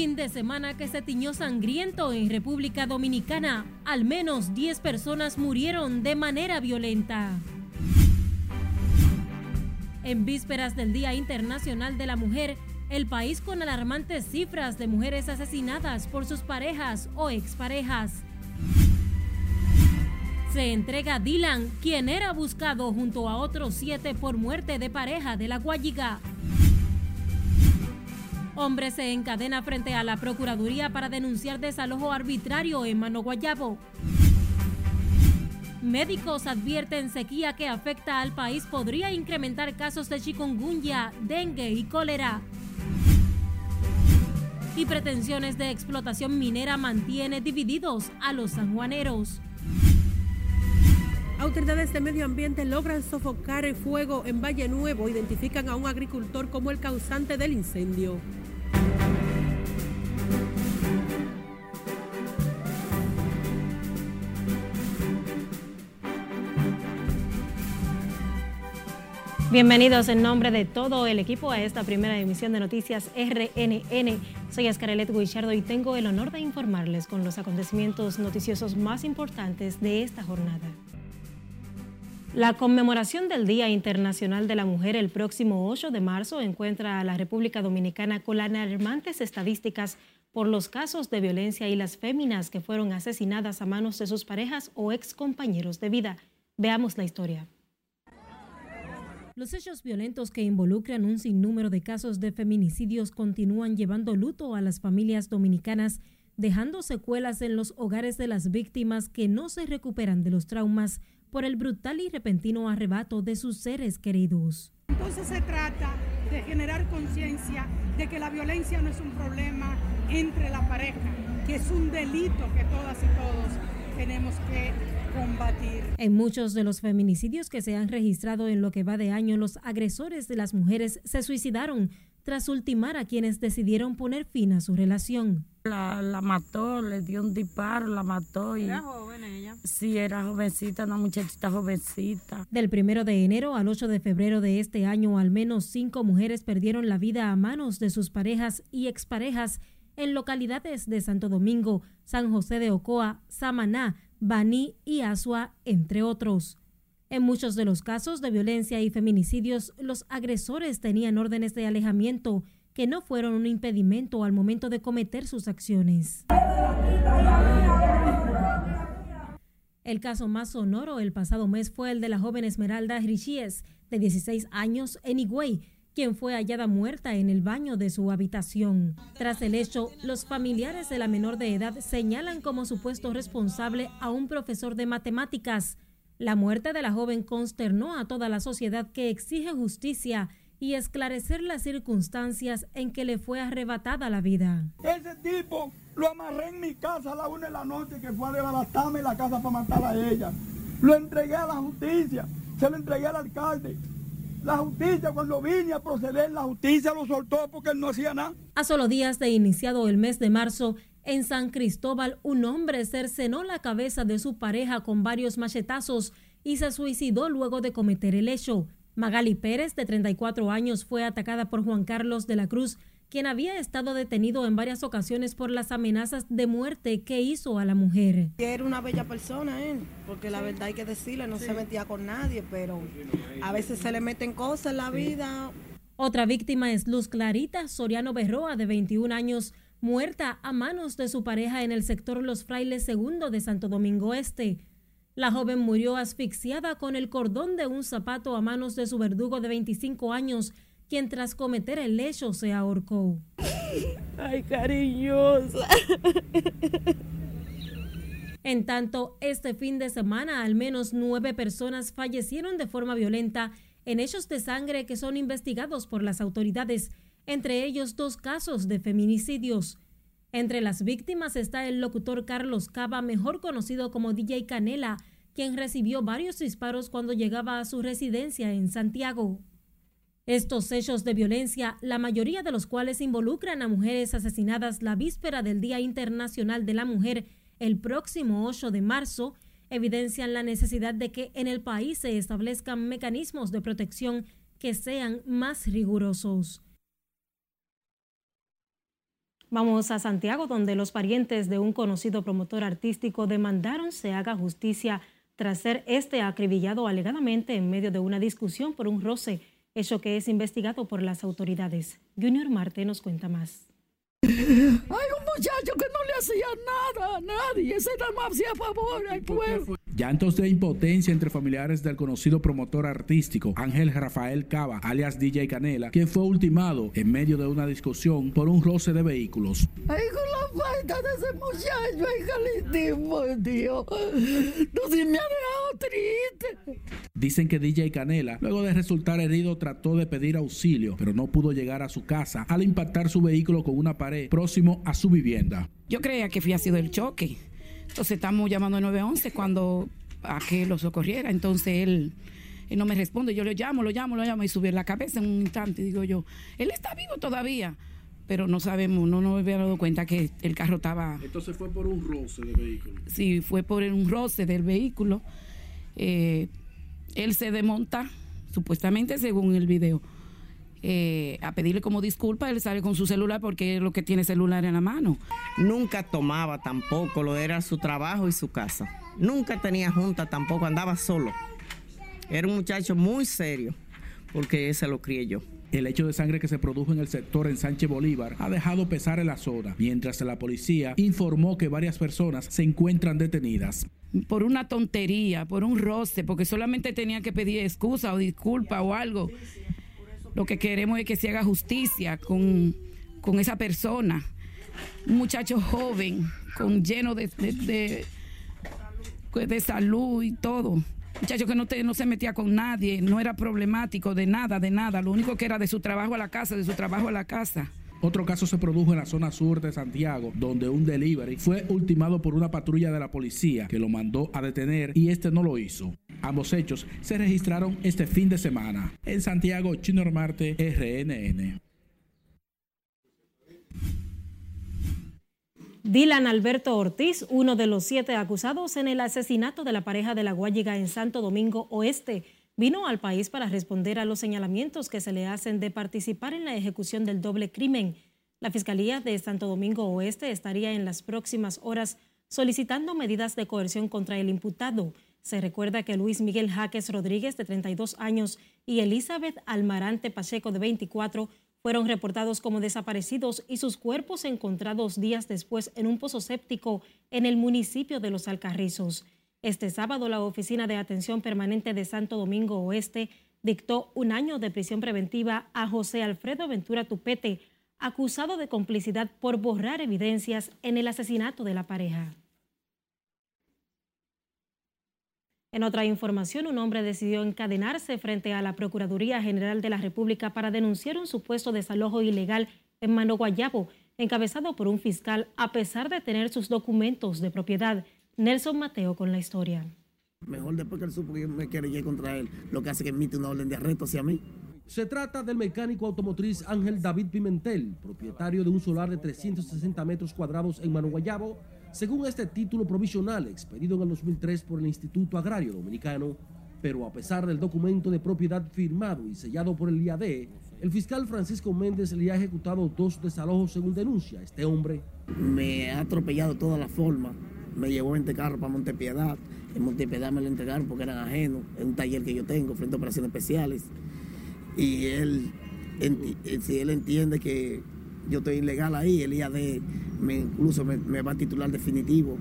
Fin de semana que se tiñó sangriento en República Dominicana. Al menos 10 personas murieron de manera violenta. En vísperas del Día Internacional de la Mujer, el país con alarmantes cifras de mujeres asesinadas por sus parejas o exparejas. Se entrega Dylan, quien era buscado junto a otros siete por muerte de pareja de la Guayiga. Hombre se encadena frente a la Procuraduría para denunciar desalojo arbitrario en Mano Guayabo. Médicos advierten sequía que afecta al país podría incrementar casos de chikungunya, dengue y cólera. Y pretensiones de explotación minera mantiene divididos a los sanjuaneros. Autoridades de medio ambiente logran sofocar el fuego en Valle Nuevo. Identifican a un agricultor como el causante del incendio. Bienvenidos en nombre de todo el equipo a esta primera emisión de Noticias RNN. Soy Escarelet Guichardo y tengo el honor de informarles con los acontecimientos noticiosos más importantes de esta jornada. La conmemoración del Día Internacional de la Mujer el próximo 8 de marzo encuentra a la República Dominicana con alarmantes estadísticas por los casos de violencia y las féminas que fueron asesinadas a manos de sus parejas o ex compañeros de vida. Veamos la historia. Los hechos violentos que involucran un sinnúmero de casos de feminicidios continúan llevando luto a las familias dominicanas, dejando secuelas en los hogares de las víctimas que no se recuperan de los traumas por el brutal y repentino arrebato de sus seres queridos. Entonces se trata de generar conciencia de que la violencia no es un problema entre la pareja, que es un delito que todas y todos tenemos que combatir. En muchos de los feminicidios que se han registrado en lo que va de año, los agresores de las mujeres se suicidaron tras ultimar a quienes decidieron poner fin a su relación. La, mató, le dio un disparo, la mató. Y, ¿Era joven ella? Sí, era jovencita, una muchachita jovencita. Del primero de enero al 8 de febrero de este año, al menos cinco mujeres perdieron la vida a manos de sus parejas y exparejas en localidades de Santo Domingo, San José de Ocoa, Samaná, Baní y Asua, entre otros. En muchos de los casos de violencia y feminicidios, los agresores tenían órdenes de alejamiento que no fueron un impedimento al momento de cometer sus acciones. El caso más sonoro el pasado mes fue el de la joven Esmeralda Richíes, de 16 años, en Higüey, quien fue hallada muerta en el baño de su habitación. Tras el hecho, los familiares de la menor de edad señalan como supuesto responsable a un profesor de matemáticas. La muerte de la joven consternó a toda la sociedad que exige justicia y esclarecer las circunstancias en que le fue arrebatada la vida. Ese tipo lo amarré en mi casa a la una de la noche que fue a la casa para matar a ella. Lo entregué a la justicia, se lo entregué al alcalde. La justicia, cuando vine a proceder, la justicia lo soltó porque él no hacía nada. A solo días de iniciado el mes de marzo, en San Cristóbal, un hombre cercenó la cabeza de su pareja con varios machetazos y se suicidó luego de cometer el hecho. Magali Pérez, de 34 años, fue atacada por Juan Carlos de la Cruz, quien había estado detenido en varias ocasiones por las amenazas de muerte que hizo a la mujer. Era una bella persona él, porque la verdad hay que decirle, no se metía con nadie, pero a veces se le meten cosas en la vida. Otra víctima es Luz Clarita Soriano Berroa, de 21 años, muerta a manos de su pareja en el sector Los Frailes II de Santo Domingo Este. La joven murió asfixiada con el cordón de un zapato a manos de su verdugo de 25 años, quien tras cometer el hecho se ahorcó. Ay, cariñosa. En tanto, este fin de semana al menos nueve personas fallecieron de forma violenta en hechos de sangre que son investigados por las autoridades, entre ellos dos casos de feminicidios. Entre las víctimas está el locutor Carlos Cava, mejor conocido como DJ Canela, quien recibió varios disparos cuando llegaba a su residencia en Santiago. Estos hechos de violencia, la mayoría de los cuales involucran a mujeres asesinadas la víspera del Día Internacional de la Mujer el próximo 8 de marzo, evidencian la necesidad de que en el país se establezcan mecanismos de protección que sean más rigurosos. Vamos a Santiago, donde los parientes de un conocido promotor artístico demandaron se haga justicia tras ser este acribillado alegadamente en medio de una discusión por un roce, hecho que es investigado por las autoridades. Junior Marte nos cuenta más. Hay un muchacho que no le hacía nada a nadie, ese nada más hacía favor al pueblo. Llantos de impotencia entre familiares del conocido promotor artístico Ángel Rafael Cava, alias DJ Canela, quien fue ultimado en medio de una discusión por un roce de vehículos. Ay, con la falta de ese muchacho, ay, jalitísimo, Dios. No se me ha dejado triste. Dicen que DJ Canela, luego de resultar herido, trató de pedir auxilio, pero no pudo llegar a su casa al impactar su vehículo con una pared próximo a su vivienda. Yo creía que había sido el choque entonces estamos llamando al 911 cuando a que lo socorriera. Entonces él, él no me responde. Yo lo llamo, lo llamo, lo llamo y sube la cabeza en un instante. Digo yo, él está vivo todavía. Pero no sabemos, no nos había dado cuenta que el carro estaba... Entonces fue por un roce del vehículo. Sí, fue por un roce del vehículo. Eh, él se desmonta, supuestamente según el video eh, a pedirle como disculpa, él sale con su celular porque es lo que tiene celular en la mano. Nunca tomaba tampoco, lo era su trabajo y su casa. Nunca tenía junta tampoco, andaba solo. Era un muchacho muy serio, porque ese lo crié yo. El hecho de sangre que se produjo en el sector en Sánchez Bolívar ha dejado pesar en la zona, mientras la policía informó que varias personas se encuentran detenidas. Por una tontería, por un roce, porque solamente tenía que pedir excusa o disculpa o algo. Lo que queremos es que se haga justicia con, esa persona. Un muchacho joven, con lleno de, de, de, salud y todo. Muchacho que no, no se metía con nadie, no era problemático de nada, de nada. Lo único que era de su trabajo a la casa, de su trabajo a la casa. Otro caso se produjo en la zona sur de Santiago, donde un delivery fue ultimado por una patrulla de la policía que lo mandó a detener y este no lo hizo. Ambos hechos se registraron este fin de semana. En Santiago, Chino Marte, RNN. Dylan Alberto Ortiz, uno de los siete acusados en el asesinato de la pareja de la Guayiga en Santo Domingo Oeste, vino al país para responder a los señalamientos que se le hacen de participar en la ejecución del doble crimen. La Fiscalía de Santo Domingo Oeste estaría en las próximas horas solicitando medidas de coerción contra el imputado. Se recuerda que Luis Miguel Jaques Rodríguez, de 32 años, y Elizabeth Almarante Pacheco, de 24, fueron reportados como desaparecidos y sus cuerpos encontrados días después en un pozo séptico en el municipio de Los Alcarrizos. Este sábado, la Oficina de Atención Permanente de Santo Domingo Oeste dictó un año de prisión preventiva a José Alfredo Ventura Tupete, acusado de complicidad por borrar evidencias en el asesinato de la pareja. En otra información, un hombre decidió encadenarse frente a la Procuraduría General de la República para denunciar un supuesto desalojo ilegal en Mano Guayabo, encabezado por un fiscal, a pesar de tener sus documentos de propiedad. Nelson Mateo con la historia. Mejor después que él supo que me quería contra él, lo que hace que emite una orden de arresto hacia mí. Se trata del mecánico automotriz Ángel David Pimentel, propietario de un solar de 360 metros cuadrados en Mano Guayabo, según este título provisional expedido en el 2003 por el Instituto Agrario Dominicano, pero a pesar del documento de propiedad firmado y sellado por el IAD, el fiscal Francisco Méndez le ha ejecutado dos desalojos según denuncia este hombre. Me ha atropellado toda la forma, me llevó 20 carros para Montepiedad, en Montepiedad me lo entregaron porque eran ajenos, en un taller que yo tengo frente a operaciones especiales, y él, si él entiende que yo estoy ilegal ahí, el IAD me, incluso me, va a titular definitivo.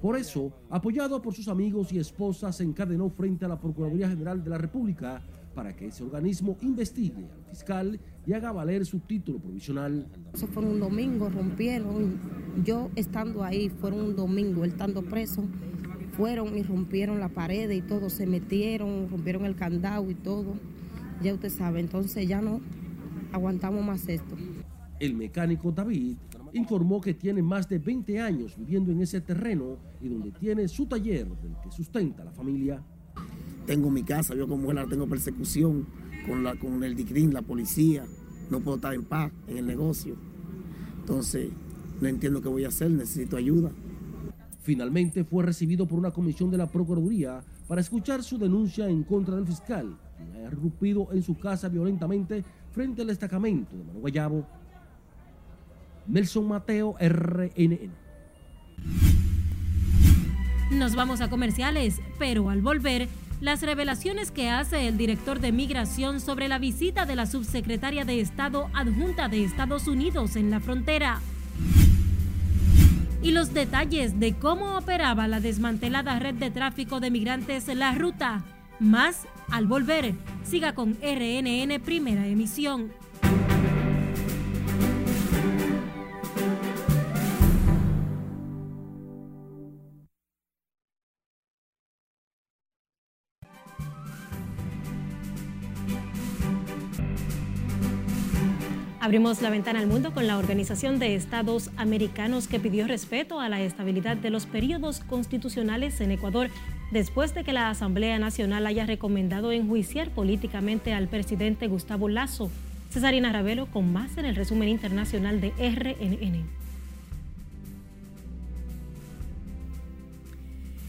Por eso, apoyado por sus amigos y esposas, se encadenó frente a la Procuraduría General de la República para que ese organismo investigue al fiscal y haga valer su título provisional. Eso fue un domingo, rompieron, yo estando ahí, fueron un domingo, él estando preso, fueron y rompieron la pared y todo, se metieron, rompieron el candado y todo. Ya usted sabe, entonces ya no aguantamos más esto. El mecánico David informó que tiene más de 20 años viviendo en ese terreno y donde tiene su taller del que sustenta la familia. Tengo mi casa, yo como mujer tengo persecución con, la, con el DICRIN, la policía, no puedo estar en paz en el negocio. Entonces, no entiendo qué voy a hacer, necesito ayuda. Finalmente fue recibido por una comisión de la Procuraduría para escuchar su denuncia en contra del fiscal, quien ha irrumpido en su casa violentamente frente al destacamento de Manu Guayabo Nelson Mateo, RNN. Nos vamos a comerciales, pero al volver, las revelaciones que hace el director de migración sobre la visita de la subsecretaria de Estado adjunta de Estados Unidos en la frontera. Y los detalles de cómo operaba la desmantelada red de tráfico de migrantes la ruta. Más al volver. Siga con RNN Primera Emisión. Abrimos la ventana al mundo con la Organización de Estados Americanos que pidió respeto a la estabilidad de los periodos constitucionales en Ecuador después de que la Asamblea Nacional haya recomendado enjuiciar políticamente al presidente Gustavo Lazo. Cesarina Ravelo con más en el resumen internacional de RNN.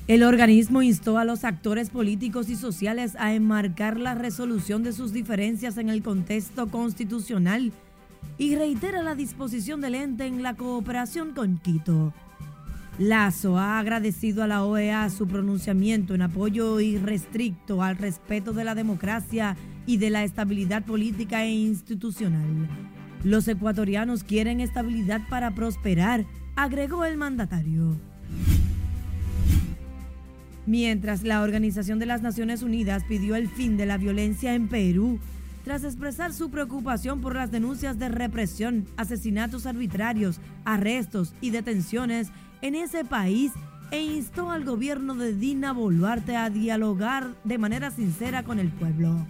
El organismo instó a los actores políticos y sociales a enmarcar la resolución de sus diferencias en el contexto constitucional y reitera la disposición del ente en la cooperación con Quito. Lazo ha agradecido a la OEA su pronunciamiento en apoyo irrestricto al respeto de la democracia y de la estabilidad política e institucional. Los ecuatorianos quieren estabilidad para prosperar, agregó el mandatario. Mientras la Organización de las Naciones Unidas pidió el fin de la violencia en Perú, tras expresar su preocupación por las denuncias de represión, asesinatos arbitrarios, arrestos y detenciones en ese país e instó al gobierno de Dina Boluarte a dialogar de manera sincera con el pueblo.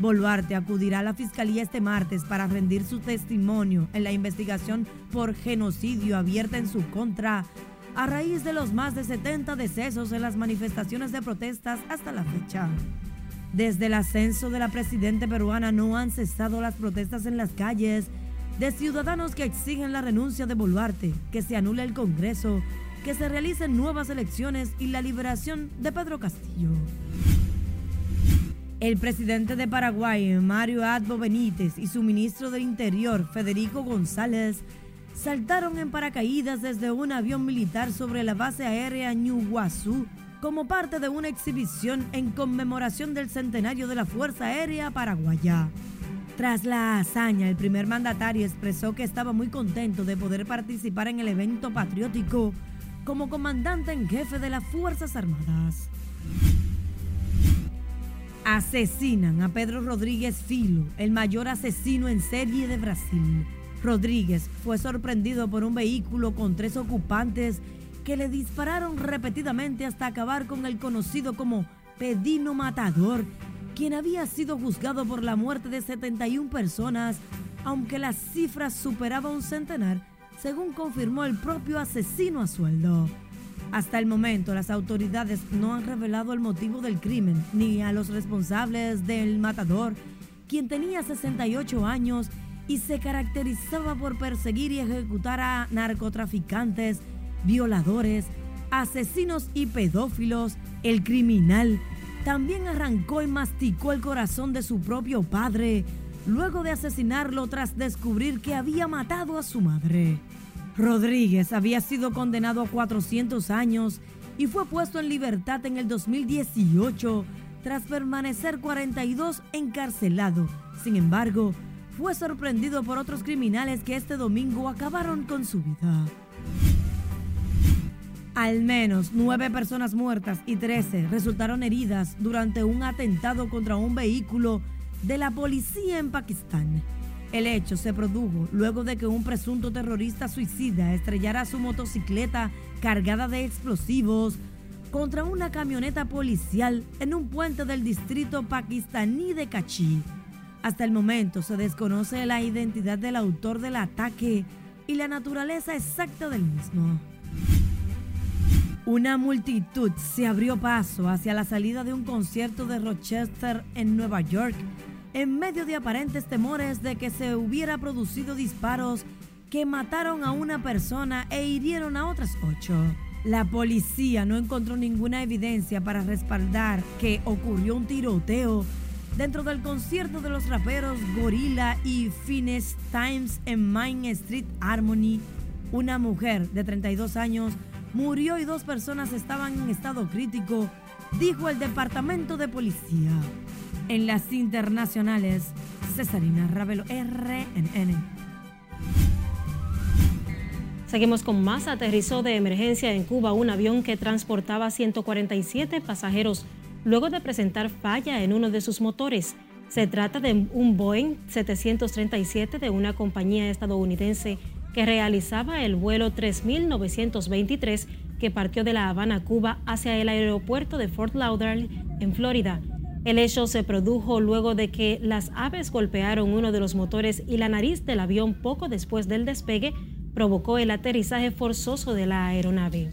Boluarte acudirá a la fiscalía este martes para rendir su testimonio en la investigación por genocidio abierta en su contra a raíz de los más de 70 decesos en las manifestaciones de protestas hasta la fecha. Desde el ascenso de la presidenta peruana no han cesado las protestas en las calles de ciudadanos que exigen la renuncia de Boluarte, que se anule el Congreso, que se realicen nuevas elecciones y la liberación de Pedro Castillo. El presidente de Paraguay, Mario Adbo Benítez, y su ministro del Interior, Federico González, saltaron en paracaídas desde un avión militar sobre la base aérea Ñuguazú como parte de una exhibición en conmemoración del centenario de la Fuerza Aérea Paraguaya. Tras la hazaña, el primer mandatario expresó que estaba muy contento de poder participar en el evento patriótico como comandante en jefe de las Fuerzas Armadas. Asesinan a Pedro Rodríguez Filo, el mayor asesino en serie de Brasil. Rodríguez fue sorprendido por un vehículo con tres ocupantes que le dispararon repetidamente hasta acabar con el conocido como Pedino Matador, quien había sido juzgado por la muerte de 71 personas, aunque la cifra superaba un centenar, según confirmó el propio asesino a sueldo. Hasta el momento, las autoridades no han revelado el motivo del crimen ni a los responsables del matador, quien tenía 68 años y se caracterizaba por perseguir y ejecutar a narcotraficantes, violadores, asesinos y pedófilos, el criminal también arrancó y masticó el corazón de su propio padre luego de asesinarlo tras descubrir que había matado a su madre. Rodríguez había sido condenado a 400 años y fue puesto en libertad en el 2018 tras permanecer 42 encarcelado. Sin embargo, fue sorprendido por otros criminales que este domingo acabaron con su vida. Al menos nueve personas muertas y trece resultaron heridas durante un atentado contra un vehículo de la policía en Pakistán. El hecho se produjo luego de que un presunto terrorista suicida estrellara su motocicleta cargada de explosivos contra una camioneta policial en un puente del distrito pakistaní de Kachí. Hasta el momento se desconoce la identidad del autor del ataque y la naturaleza exacta del mismo. Una multitud se abrió paso hacia la salida de un concierto de Rochester en Nueva York en medio de aparentes temores de que se hubiera producido disparos que mataron a una persona e hirieron a otras ocho. La policía no encontró ninguna evidencia para respaldar que ocurrió un tiroteo dentro del concierto de los raperos Gorilla y Finest Times en Main Street Harmony. Una mujer de 32 años murió y dos personas estaban en estado crítico, dijo el Departamento de Policía. En las internacionales, Cesarina Ravelo, RNN. Seguimos con más. Aterrizó de emergencia en Cuba un avión que transportaba 147 pasajeros luego de presentar falla en uno de sus motores. Se trata de un Boeing 737 de una compañía estadounidense que realizaba el vuelo 3923 que partió de La Habana, Cuba, hacia el aeropuerto de Fort Lauderdale, en Florida. El hecho se produjo luego de que las aves golpearon uno de los motores y la nariz del avión poco después del despegue provocó el aterrizaje forzoso de la aeronave.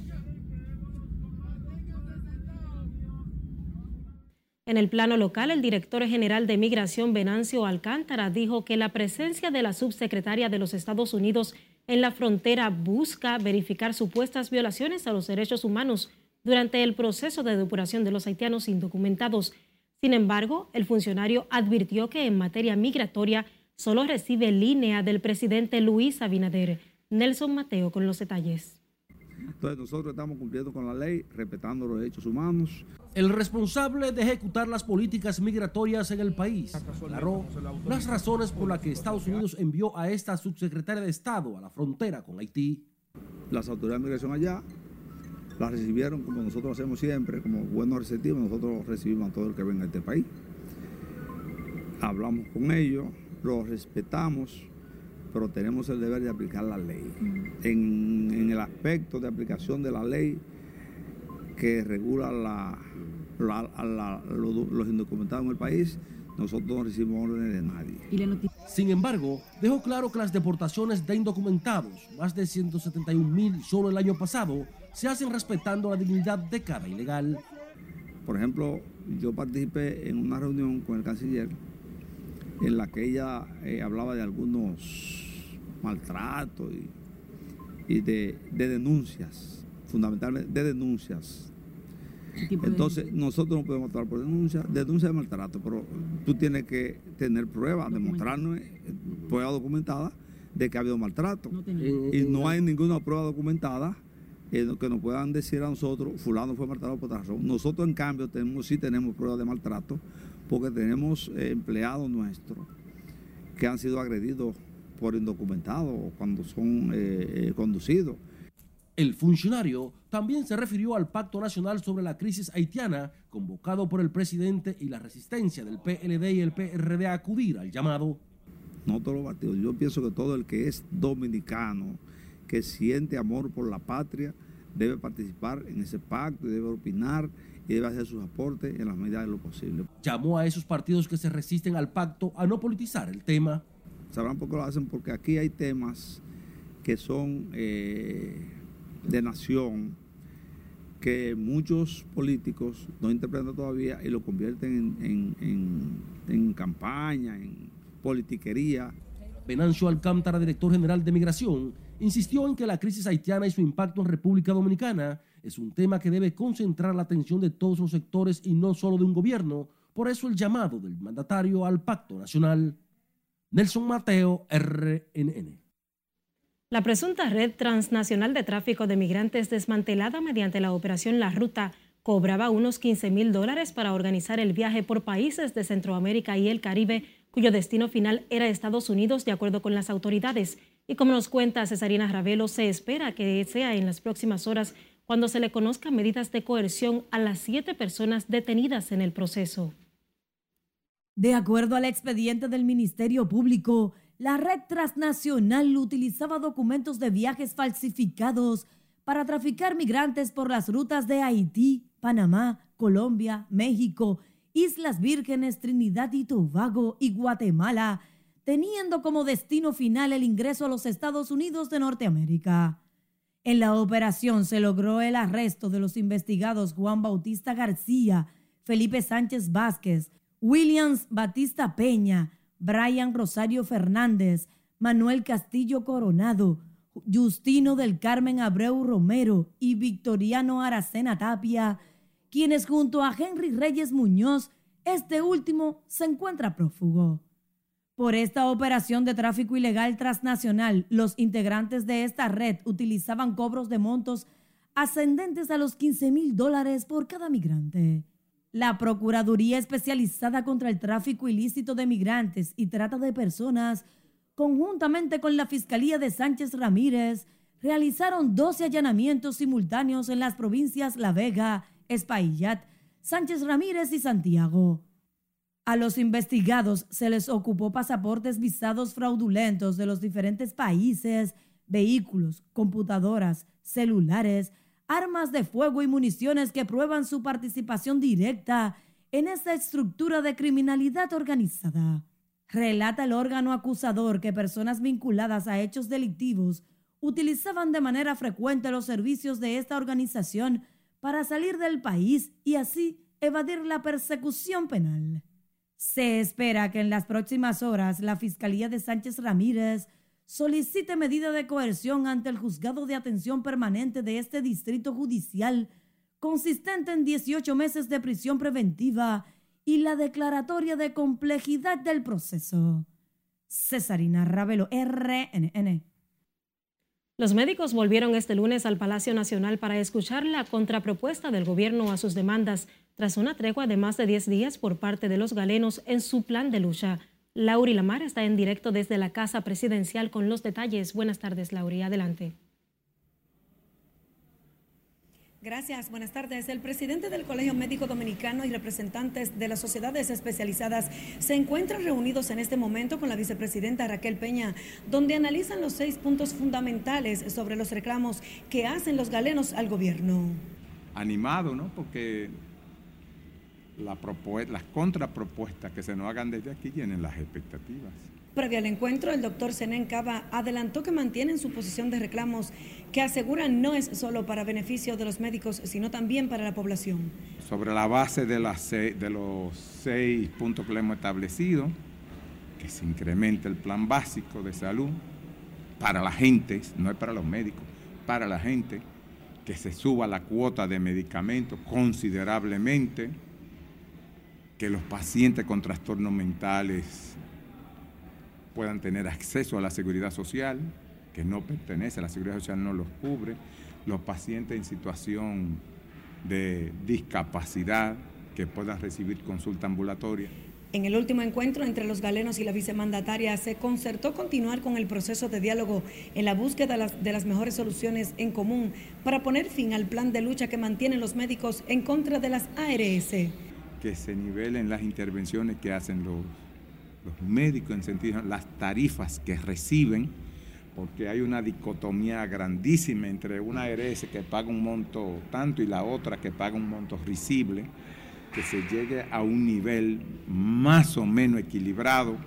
En el plano local, el director general de Migración, Venancio Alcántara, dijo que la presencia de la subsecretaria de los Estados Unidos en la frontera busca verificar supuestas violaciones a los derechos humanos durante el proceso de depuración de los haitianos indocumentados. Sin embargo, el funcionario advirtió que en materia migratoria solo recibe línea del presidente Luis Abinader. Nelson Mateo con los detalles. Entonces nosotros estamos cumpliendo con la ley, respetando los derechos humanos. El responsable de ejecutar las políticas migratorias en el país aclaró las razones por las que Estados Unidos envió a esta subsecretaria de Estado a la frontera con Haití. Las autoridades de migración allá las recibieron como nosotros hacemos siempre, como buenos receptivos, nosotros recibimos a todo el que venga a este país. Hablamos con ellos, los respetamos, pero tenemos el deber de aplicar la ley. En, en el aspecto de aplicación de la ley que regula la, los indocumentados en el país, nosotros no recibimos órdenes de nadie. Sin embargo, dejó claro que las deportaciones de indocumentados, más de 171 mil solo el año pasado, se hacen respetando la dignidad de cada ilegal. Por ejemplo, yo participé en una reunión con el canciller en la que ella eh, hablaba de algunos maltratos y, y de, de denuncias, fundamentalmente de denuncias. Entonces, nosotros no podemos actuar por denuncia, denuncia de maltrato, pero tú tienes que tener pruebas, demostrarnos eh, prueba documentada de que ha habido maltrato. Y no hay ninguna prueba documentada eh, que nos puedan decir a nosotros, fulano fue maltratado por otra razón. Nosotros, en cambio, tenemos, sí tenemos pruebas de maltrato, porque tenemos eh, empleados nuestros que han sido agredidos por indocumentados cuando son eh, eh, conducidos. El funcionario también se refirió al Pacto Nacional sobre la Crisis Haitiana, convocado por el presidente y la resistencia del PLD y el PRD a acudir al llamado. no todos los partidos. Yo pienso que todo el que es dominicano, que siente amor por la patria, debe participar en ese pacto y debe opinar y debe hacer sus aportes en la medida de lo posible. Llamó a esos partidos que se resisten al pacto a no politizar el tema. Sabrán por qué lo hacen, porque aquí hay temas que son eh, de nación, que muchos políticos no interpretan todavía y lo convierten en, en- en- en campaña, en politiquería. Venancio Alcántara, director general de Migración, insistió en que la crisis haitiana y su impacto en República Dominicana es un tema que debe concentrar la atención de todos los sectores y no solo de un gobierno. Por eso el llamado del mandatario al pacto nacional. Nelson Mateo, RNN. La presunta red transnacional de tráfico de migrantes desmantelada mediante la operación La Ruta cobraba unos 15 mil dólares para organizar el viaje por países de Centroamérica y el Caribe, cuyo destino final era Estados Unidos, de acuerdo con las autoridades. Y como nos cuenta Cesarina Ravelo, se espera que sea en las próximas horas cuando se le conozcan medidas de coerción a las siete personas detenidas en el proceso. De acuerdo al expediente del Ministerio Público, la red transnacional utilizaba documentos de viajes falsificados para traficar migrantes por las rutas de Haití, Panamá, Colombia, México, Islas Vírgenes, Trinidad y Tobago y Guatemala, teniendo como destino final el ingreso a los Estados Unidos de Norteamérica. En la operación se logró el arresto de los investigados Juan Bautista García, Felipe Sánchez Vázquez, Williams Batista Peña, Brian Rosario Fernández, Manuel Castillo Coronado, Justino del Carmen Abreu Romero y Victoriano Aracena Tapia, quienes junto a Henry Reyes Muñoz Este último se encuentra prófugo. Por esta operación de tráfico ilegal transnacional, los integrantes de esta red utilizaban cobros de montos ascendentes a los 15 mil dólares por cada migrante. La Procuraduría Especializada contra el Tráfico Ilícito de Migrantes y Trata de Personas, conjuntamente con la Fiscalía de Sánchez Ramírez, realizaron 12 allanamientos simultáneos en las provincias La Vega, Espaillat, Sánchez Ramírez y Santiago. A los investigados se les ocupó pasaportes visados fraudulentos de los diferentes países, vehículos, computadoras, celulares, armas de fuego y municiones que prueban su participación directa en esta estructura de criminalidad organizada. Relata el órgano acusador que personas vinculadas a hechos delictivos utilizaban de manera frecuente los servicios de esta organización para salir del país y así evadir la persecución penal. Se espera que en las próximas horas la Fiscalía de Sánchez Ramírez solicite medida de coerción ante el juzgado de atención permanente de este distrito judicial, consistente en 18 meses de prisión preventiva y la declaratoria de complejidad del proceso. Cesarina Ravelo, RNN. Los médicos volvieron este lunes al Palacio Nacional para escuchar la contrapropuesta del gobierno a sus demandas tras una tregua de más de 10 días por parte de los galenos en su plan de lucha. Lauri Lamar está en directo desde la Casa Presidencial con los detalles. Buenas tardes, Lauri. Adelante. Gracias, buenas tardes. El presidente del Colegio Médico Dominicano y representantes de las sociedades especializadas se encuentran reunidos en este momento con la vicepresidenta Raquel Peña, donde analizan los seis puntos fundamentales sobre los reclamos que hacen los galenos al gobierno. Animado, ¿no? Porque la las contrapropuestas que se nos hagan desde aquí tienen las expectativas. Previo al encuentro, el doctor Senén Cava adelantó que mantienen su posición de reclamos que aseguran no es solo para beneficio de los médicos, sino también para la población. Sobre la base de, las de los seis puntos que le hemos establecido, que se incremente el plan básico de salud para la gente, no es para los médicos, para la gente, que se suba la cuota de medicamentos considerablemente, que los pacientes con trastornos mentales puedan tener acceso a la seguridad social, que no pertenece, la seguridad social no los cubre, los pacientes en situación de discapacidad que puedan recibir consulta ambulatoria. En el último encuentro entre los galenos y la vicemandataria se concertó continuar con el proceso de diálogo en la búsqueda de las, de las, mejores soluciones en común para poner fin al plan de lucha que mantienen los médicos en contra de las ARS. Que se nivelen las intervenciones que hacen los, los médicos en sentido, las tarifas que reciben, porque hay una dicotomía grandísima entre una ARS que paga un monto tanto y la otra que paga un monto risible, que se llegue a un nivel más o menos equilibrado,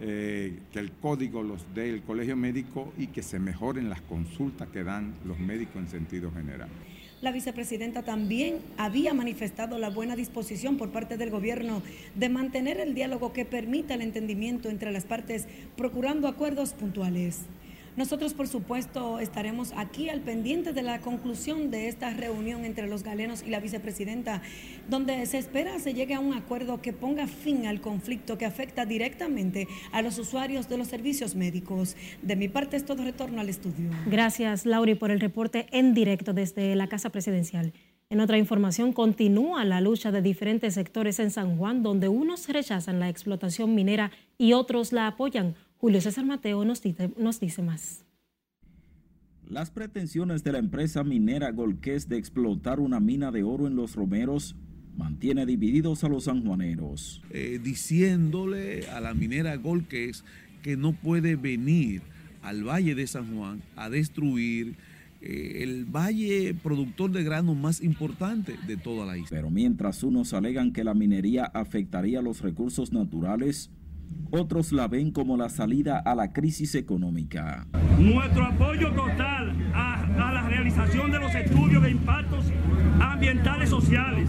eh, que el código los dé el colegio médico y que se mejoren las consultas que dan los médicos en sentido general. La vicepresidenta también había manifestado la buena disposición por parte del gobierno de mantener el diálogo que permita el entendimiento entre las partes, procurando acuerdos puntuales. Nosotros, por supuesto, estaremos aquí al pendiente de la conclusión de esta reunión entre los galenos y la vicepresidenta, donde se espera se llegue a un acuerdo que ponga fin al conflicto que afecta directamente a los usuarios de los servicios médicos. De mi parte es todo retorno al estudio. Gracias, Lauri, por el reporte en directo desde la Casa Presidencial. En otra información, continúa la lucha de diferentes sectores en San Juan, donde unos rechazan la explotación minera y otros la apoyan. Julio César Mateo nos dice, más. Las pretensiones de la empresa minera Golqués de explotar una mina de oro en los Romeros mantiene divididos a los sanjuaneros. Eh, diciéndole a la minera Golqués que no puede venir al Valle de San Juan a destruir eh, el valle productor de grano más importante de toda la isla. Pero mientras unos alegan que la minería afectaría los recursos naturales, otros la ven como la salida a la crisis económica. Nuestro apoyo total a, la realización de los estudios de impactos ambientales sociales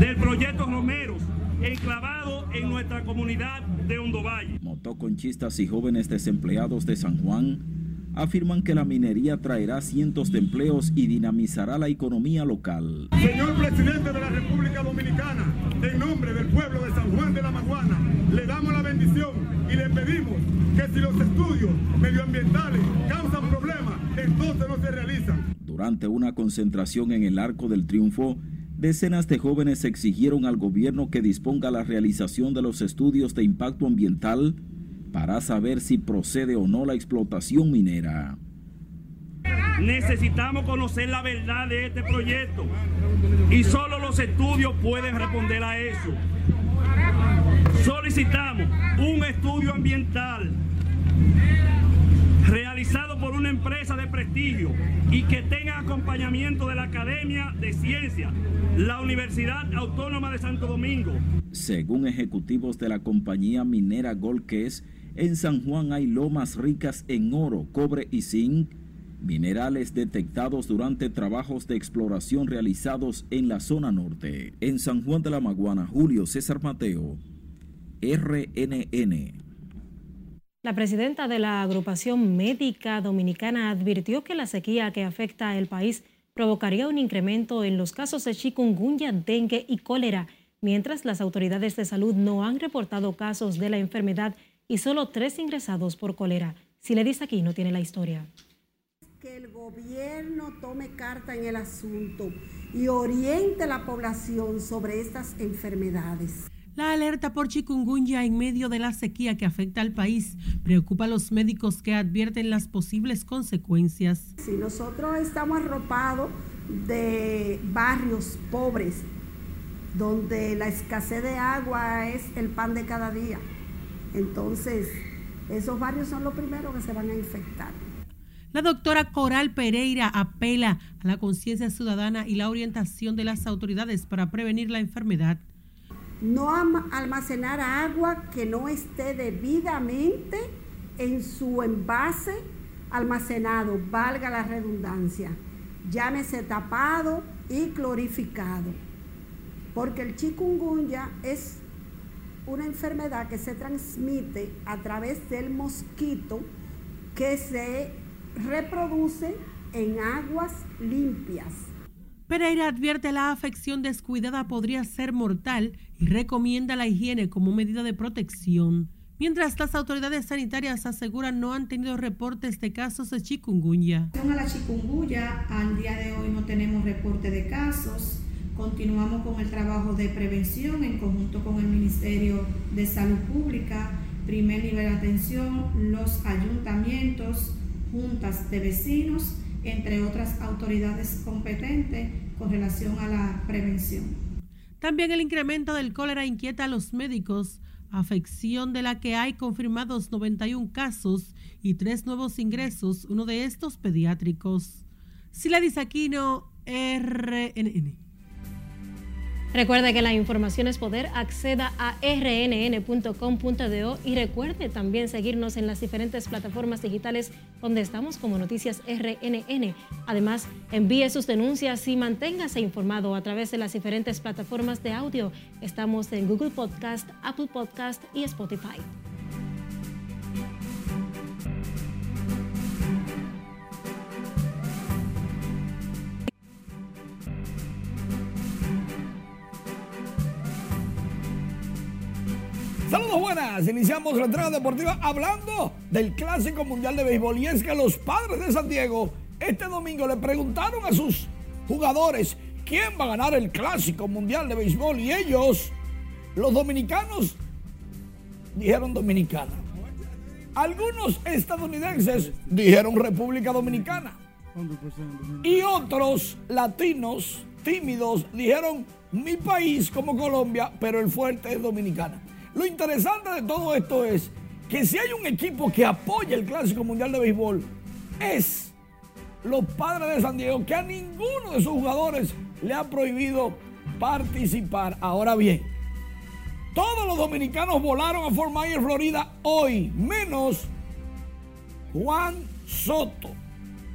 del proyecto Romeros, enclavado en nuestra comunidad de Hondo Valle. Motoconchistas y jóvenes desempleados de San Juan afirman que la minería traerá cientos de empleos y dinamizará la economía local. Señor presidente de la República Dominicana, en nombre del pueblo de San Juan de la Maguana, le damos la bendición y le pedimos que si los estudios medioambientales causan problemas, entonces no se realizan. Durante una concentración en el Arco del Triunfo, decenas de jóvenes exigieron al gobierno que disponga la realización de los estudios de impacto ambiental para saber si procede o no la explotación minera. Necesitamos conocer la verdad de este proyecto y solo los estudios pueden responder a eso. Solicitamos un estudio ambiental realizado por una empresa de prestigio y que tenga acompañamiento de la Academia de Ciencias, la Universidad Autónoma de Santo Domingo. Según ejecutivos de la compañía minera Golques, en San Juan hay lomas ricas en oro, cobre y zinc, minerales detectados durante trabajos de exploración realizados en la zona norte. En San Juan de la Maguana, Julio César Mateo, RNN. La presidenta de la agrupación médica dominicana advirtió que la sequía que afecta al país provocaría un incremento en los casos de chikungunya, dengue y cólera, mientras las autoridades de salud no han reportado casos de la enfermedad y solo tres ingresados por cólera. Si le dice aquí, no tiene la historia. Que el gobierno tome carta en el asunto y oriente a la población sobre estas enfermedades. La alerta por chikungunya en medio de la sequía que afecta al país preocupa a los médicos que advierten las posibles consecuencias. Si nosotros estamos arropados de barrios pobres, donde la escasez de agua es el pan de cada día, entonces, esos barrios son los primeros que se van a infectar. La doctora Coral Pereira apela a la conciencia ciudadana y la orientación de las autoridades para prevenir la enfermedad. No almacenar agua que no esté debidamente en su envase almacenado, valga la redundancia. Llámese tapado y clorificado. Porque el chikungunya es una enfermedad que se transmite a través del mosquito que se reproduce en aguas limpias. Pereira advierte la afección descuidada podría ser mortal y recomienda la higiene como medida de protección. Mientras las autoridades sanitarias aseguran no han tenido reportes de casos de chikungunya. a la chikungunya, al día de hoy no tenemos reporte de casos. Continuamos con el trabajo de prevención en conjunto con el Ministerio de Salud Pública, primer nivel de atención, los ayuntamientos, juntas de vecinos, entre otras autoridades competentes con relación a la prevención. También el incremento del cólera inquieta a los médicos, afección de la que hay confirmados 91 casos y tres nuevos ingresos, uno de estos pediátricos. Sila Aquino, RNN. Recuerde que la información es poder, acceda a rnn.com.do y recuerde también seguirnos en las diferentes plataformas digitales donde estamos como Noticias RNN. Además, envíe sus denuncias y manténgase informado a través de las diferentes plataformas de audio. Estamos en Google Podcast, Apple Podcast y Spotify. Saludos buenas, iniciamos la entrega deportiva hablando del Clásico Mundial de Béisbol y es que los padres de San Diego este domingo le preguntaron a sus jugadores quién va a ganar el Clásico Mundial de Béisbol y ellos, los dominicanos, dijeron Dominicana. Algunos estadounidenses dijeron República Dominicana. Y otros latinos tímidos dijeron mi país como Colombia, pero el fuerte es Dominicana. Lo interesante de todo esto es que si hay un equipo que apoya el Clásico Mundial de Béisbol, es los padres de San Diego, que a ninguno de sus jugadores le ha prohibido participar. Ahora bien, todos los dominicanos volaron a Fort Myers, Florida hoy, menos Juan Soto,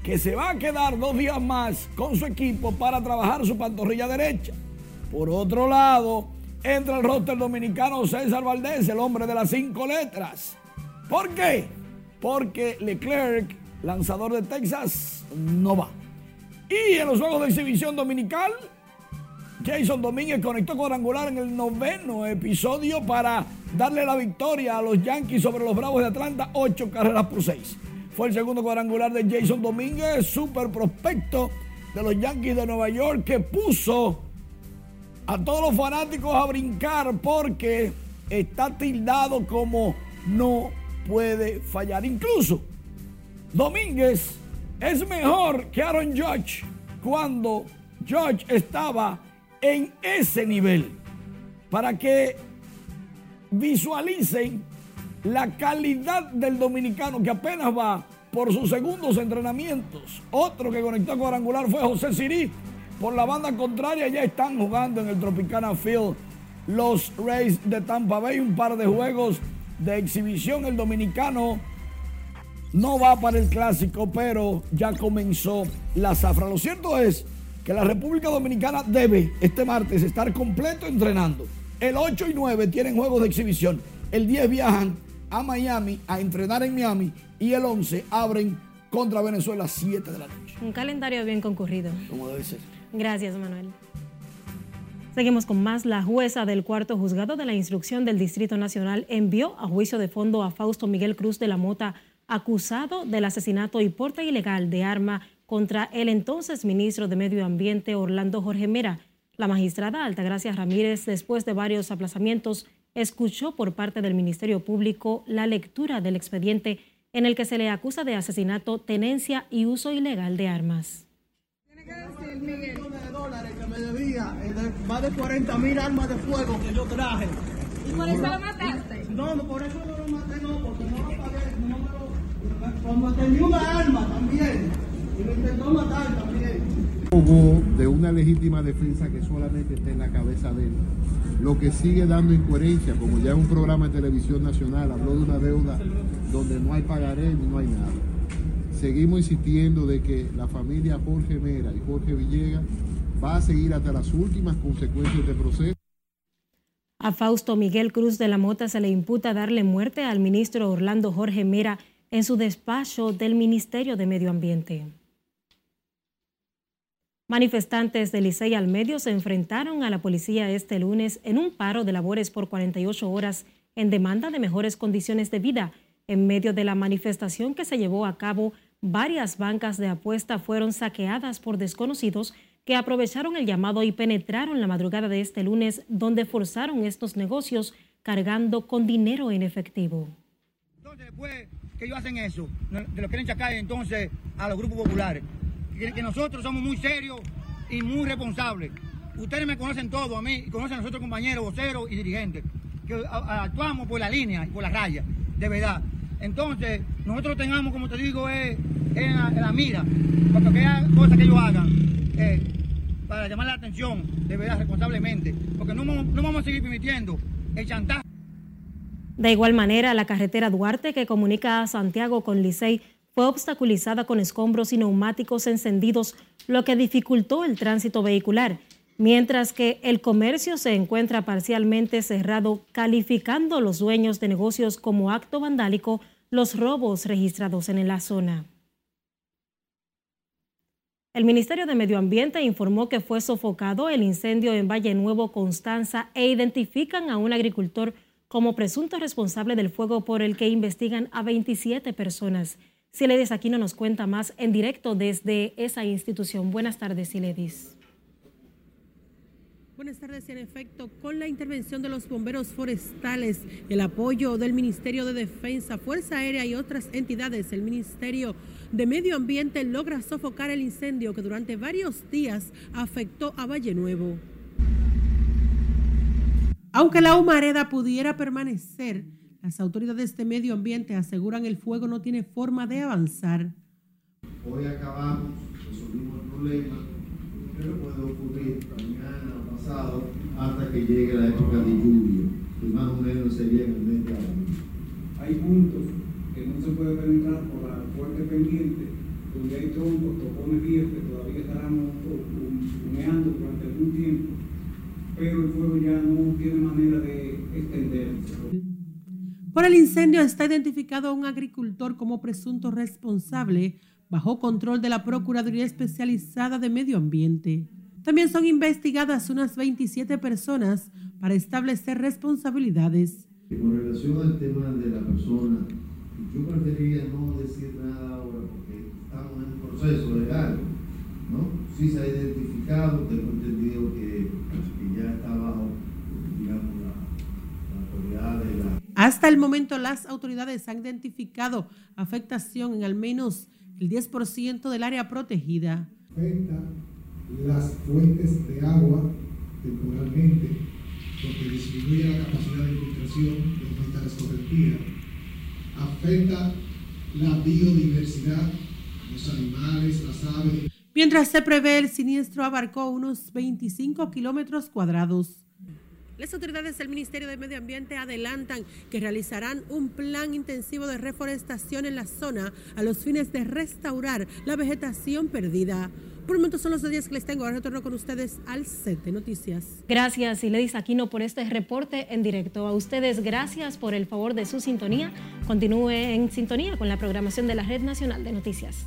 que se va a quedar dos días más con su equipo para trabajar su pantorrilla derecha. Por otro lado, entra el roster dominicano César Valdés, el hombre de las cinco letras. ¿Por qué? Porque Leclerc lanzador de Texas, no va. Y en los juegos de exhibición dominical, Jason Domínguez conectó cuadrangular en el noveno episodio para darle la victoria a los Yankees sobre los Bravos de Atlanta, ocho carreras por seis. Fue el segundo cuadrangular de Jason Domínguez, super prospecto de los Yankees de Nueva York, que puso a todos los fanáticos a brincar porque está tildado como no puede fallar. Incluso Domínguez es mejor que Aaron Judge cuando Judge estaba en ese nivel. Para que visualicen la calidad del dominicano que apenas va por sus segundos entrenamientos. Otro que conectó cuadrangular fue José Sirí. Por la banda contraria ya están jugando en el Tropicana Field los Rays de Tampa Bay. Un par de juegos de exhibición. El dominicano no va para el clásico, pero ya comenzó la zafra. Lo cierto es que la República Dominicana debe este martes estar completo entrenando. El 8 y 9 tienen juegos de exhibición. El 10 viajan a Miami a entrenar en Miami y el 11 abren contra Venezuela a 7 de la noche. Un calendario bien concurrido. Como debe ser. Gracias, Manuel. Seguimos con más. La jueza del cuarto juzgado de la instrucción del Distrito Nacional envió a juicio de fondo a Fausto Miguel Cruz de la Mota, acusado del asesinato y porte ilegal de arma contra el entonces ministro de Medio Ambiente Orlando Jorge Mera. La magistrada Altagracia Ramírez, después de varios aplazamientos, escuchó por parte del Ministerio Público la lectura del expediente en el que se le acusa de asesinato, tenencia y uso ilegal de armas. De dólares que me debía, eh, más de 40 mil armas de fuego que yo traje. ¿Y por eso lo mataste? No, no, por eso no lo maté, no, porque no lo pagué, no me lo... Como tenía una arma también, y me intentó matar también. Hubo de una legítima defensa que solamente está en la cabeza de él, lo que sigue dando incoherencia, como ya en un programa de televisión nacional habló de una deuda donde no hay pagaré ni no hay nada. Seguimos insistiendo de que la familia Jorge Mera y Jorge Villegas va a seguir hasta las últimas consecuencias del proceso. A Fausto Miguel Cruz de la Mota se le imputa darle muerte al ministro Orlando Jorge Mera en su despacho del Ministerio de Medio Ambiente. Manifestantes de Licey al Medio se enfrentaron a la policía este lunes en un paro de labores por 48 horas en demanda de mejores condiciones de vida. En medio de la manifestación que se llevó a cabo, varias bancas de apuesta fueron saqueadas por desconocidos que aprovecharon el llamado y penetraron la madrugada de este lunes, donde forzaron estos negocios cargando con dinero en efectivo. después que ellos hacen eso, de lo quieren chacar entonces a los grupos populares. Que, nosotros somos muy serios y muy responsables. Ustedes me conocen todo a mí y conocen a nosotros compañeros, voceros y dirigentes, que actuamos por la línea y por la raya, de verdad. Entonces, nosotros tengamos, como te digo, es, en, la, en la mira, cuando aquella cosa que ellos hagan, eh, para llamar la atención, de verdad, responsablemente, porque no, no vamos a seguir permitiendo el chantaje. De igual manera, la carretera Duarte que comunica a Santiago con Licey fue obstaculizada con escombros y neumáticos encendidos, lo que dificultó el tránsito vehicular, mientras que el comercio se encuentra parcialmente cerrado, calificando a los dueños de negocios como acto vandálico los robos registrados en la zona. El Ministerio de Medio Ambiente informó que fue sofocado el incendio en Valle Nuevo, Constanza, e identifican a un agricultor como presunto responsable del fuego por el que investigan a 27 personas. Siledis Aquino nos cuenta más en directo desde esa institución. Buenas tardes, Siledis. Buenas tardes. En efecto, con la intervención de los bomberos forestales, el apoyo del Ministerio de Defensa, Fuerza Aérea y otras entidades, el Ministerio de Medio Ambiente logra sofocar el incendio que durante varios días afectó a Valle Nuevo. Aunque la humareda pudiera permanecer, las autoridades de medio ambiente aseguran el fuego no tiene forma de avanzar. Hoy acabamos, resolvimos el problema, pero puede ocurrir mañana o pasado hasta que llegue la época de lluvia, que más o menos sería en el mes de abril. hay puntos que no se puede penetrar por la fuerte pendiente, donde hay troncos, topones viejos que todavía estarán humeando durante algún tiempo, pero el fuego ya no tiene manera de extenderse. Por el incendio está identificado un agricultor como presunto responsable bajo control de la Procuraduría Especializada de Medio Ambiente. También son investigadas unas 27 personas para establecer responsabilidades. Con relación al tema de la persona, yo preferiría no decir nada ahora porque estamos en un proceso legal, ¿no? Sí se ha identificado, tengo entendido que, que ya está bajo, digamos, la, la autoridad de la... Hasta el momento las autoridades han identificado afectación en al menos el 10% del área protegida. Afecta las fuentes de agua temporalmente, porque disminuye la capacidad de infiltración aumenta la escorrentía. Afecta la biodiversidad, los animales, las aves. Mientras se prevé, el siniestro abarcó unos 25 kilómetros cuadrados. Las autoridades del Ministerio de Medio Ambiente adelantan que realizarán un plan intensivo de reforestación en la zona a los fines de restaurar la vegetación perdida. Por el momento son los días que les tengo. Ahora retorno con ustedes al set noticias. Gracias, Iledis Aquino, por este reporte en directo. A ustedes, gracias por el favor de su sintonía. Continúe en sintonía con la programación de la Red Nacional de Noticias.